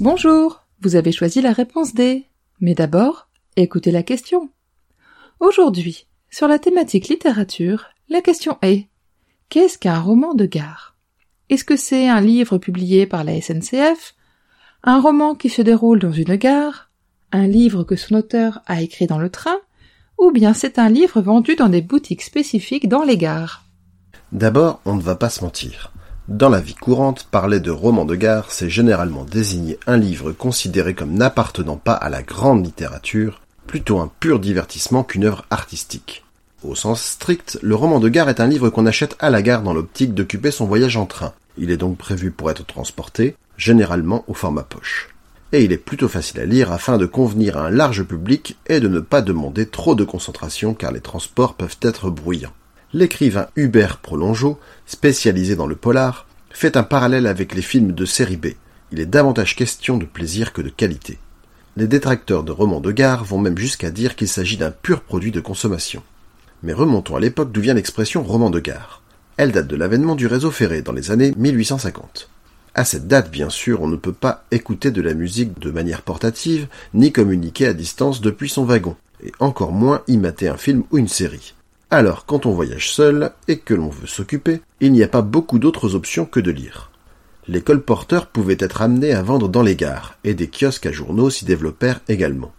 Bonjour, vous avez choisi la réponse D. Mais d'abord, écoutez la question. Aujourd'hui, sur la thématique littérature, la question est Qu'est-ce qu'un roman de gare? Est-ce que c'est un livre publié par la SNCF Un roman qui se déroule dans une gare Un livre que son auteur a écrit dans le train Ou bien c'est un livre vendu dans des boutiques spécifiques dans les gares? D'abord, on ne va pas se mentir. Dans la vie courante, parler de roman de gare, c'est généralement désigner un livre considéré comme n'appartenant pas à la grande littérature, plutôt un pur divertissement qu'une œuvre artistique. Au sens strict, le roman de gare est un livre qu'on achète à la gare dans l'optique d'occuper son voyage en train. Il est donc prévu pour être transporté, généralement au format poche. Et il est plutôt facile à lire afin de convenir à un large public et de ne pas demander trop de concentration car les transports peuvent être bruyants l'écrivain Hubert Prolongeau, spécialisé dans le polar, fait un parallèle avec les films de série B. Il est davantage question de plaisir que de qualité. Les détracteurs de romans de gare vont même jusqu'à dire qu'il s'agit d'un pur produit de consommation. Mais remontons à l'époque d'où vient l'expression roman de gare. Elle date de l'avènement du réseau ferré dans les années 1850. À cette date, bien sûr, on ne peut pas écouter de la musique de manière portative, ni communiquer à distance depuis son wagon, et encore moins y mater un film ou une série. Alors, quand on voyage seul et que l'on veut s'occuper, il n'y a pas beaucoup d'autres options que de lire. Les colporteurs pouvaient être amenés à vendre dans les gares, et des kiosques à journaux s'y développèrent également.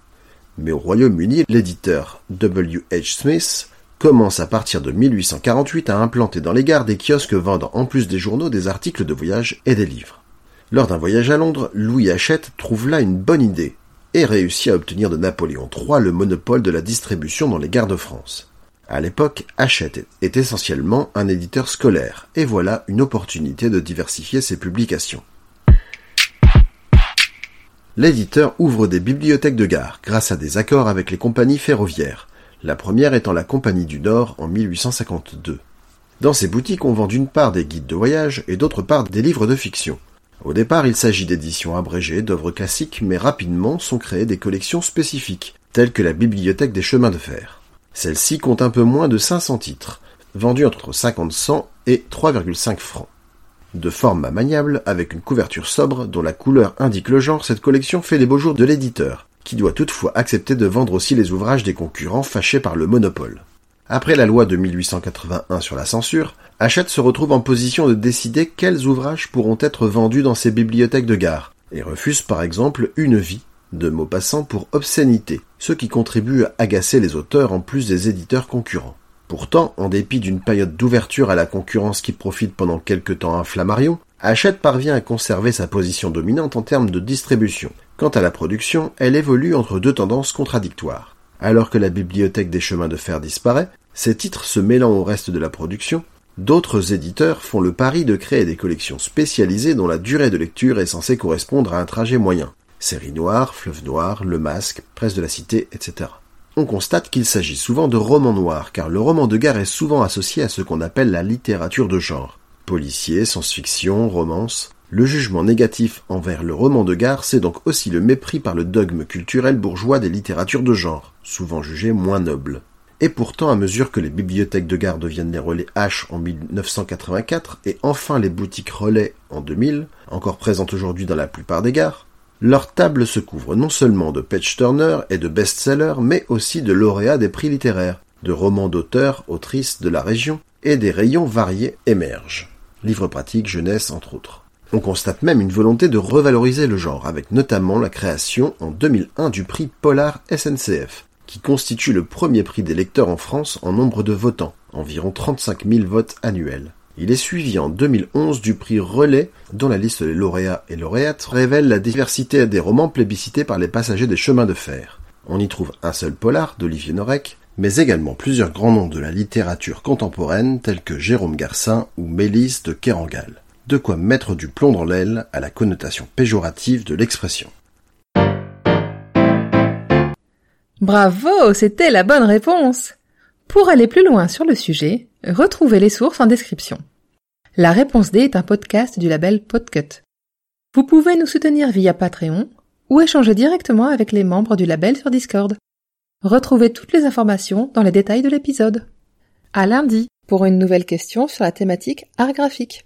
Mais au Royaume-Uni, l'éditeur W. H. Smith commence à partir de 1848 à implanter dans les gares des kiosques vendant en plus des journaux des articles de voyage et des livres. Lors d'un voyage à Londres, Louis Hachette trouve là une bonne idée et réussit à obtenir de Napoléon III le monopole de la distribution dans les gares de France. À l'époque, Hachette est essentiellement un éditeur scolaire, et voilà une opportunité de diversifier ses publications. L'éditeur ouvre des bibliothèques de gare grâce à des accords avec les compagnies ferroviaires, la première étant la Compagnie du Nord en 1852. Dans ces boutiques, on vend d'une part des guides de voyage et d'autre part des livres de fiction. Au départ, il s'agit d'éditions abrégées d'œuvres classiques, mais rapidement sont créées des collections spécifiques, telles que la Bibliothèque des chemins de fer. Celle-ci compte un peu moins de 500 titres, vendus entre 50 cents et 3,5 francs. De format maniable, avec une couverture sobre dont la couleur indique le genre, cette collection fait les beaux jours de l'éditeur, qui doit toutefois accepter de vendre aussi les ouvrages des concurrents fâchés par le monopole. Après la loi de 1881 sur la censure, Hachette se retrouve en position de décider quels ouvrages pourront être vendus dans ses bibliothèques de gare, et refuse par exemple Une vie de Maupassant pour obscénité, ce qui contribue à agacer les auteurs en plus des éditeurs concurrents. Pourtant, en dépit d'une période d'ouverture à la concurrence qui profite pendant quelque temps à Flammarion, Hachette parvient à conserver sa position dominante en termes de distribution. Quant à la production, elle évolue entre deux tendances contradictoires. Alors que la bibliothèque des chemins de fer disparaît, ses titres se mêlant au reste de la production, d'autres éditeurs font le pari de créer des collections spécialisées dont la durée de lecture est censée correspondre à un trajet moyen. Série noire, Fleuve noir, Le Masque, Presse de la Cité, etc. On constate qu'il s'agit souvent de romans noirs, car le roman de gare est souvent associé à ce qu'on appelle la littérature de genre. Policier, science-fiction, romance. Le jugement négatif envers le roman de gare, c'est donc aussi le mépris par le dogme culturel bourgeois des littératures de genre, souvent jugées moins nobles. Et pourtant, à mesure que les bibliothèques de gare deviennent les relais H en 1984 et enfin les boutiques relais en 2000, encore présentes aujourd'hui dans la plupart des gares, leur table se couvre non seulement de Page Turner et de best-sellers, mais aussi de lauréats des prix littéraires, de romans d'auteurs, autrices de la région, et des rayons variés émergent. Livres pratiques, jeunesse, entre autres. On constate même une volonté de revaloriser le genre, avec notamment la création en 2001 du prix Polar SNCF, qui constitue le premier prix des lecteurs en France en nombre de votants, environ 35 000 votes annuels. Il est suivi en 2011 du prix Relais, dont la liste des lauréats et lauréates révèle la diversité des romans plébiscités par les passagers des chemins de fer. On y trouve un seul polar d'Olivier Norek, mais également plusieurs grands noms de la littérature contemporaine tels que Jérôme Garcin ou Mélisse de Kerangal. De quoi mettre du plomb dans l'aile à la connotation péjorative de l'expression. Bravo, c'était la bonne réponse. Pour aller plus loin sur le sujet, retrouvez les sources en description. La réponse D est un podcast du label Podcut. Vous pouvez nous soutenir via Patreon ou échanger directement avec les membres du label sur Discord. Retrouvez toutes les informations dans les détails de l'épisode. À lundi pour une nouvelle question sur la thématique art graphique.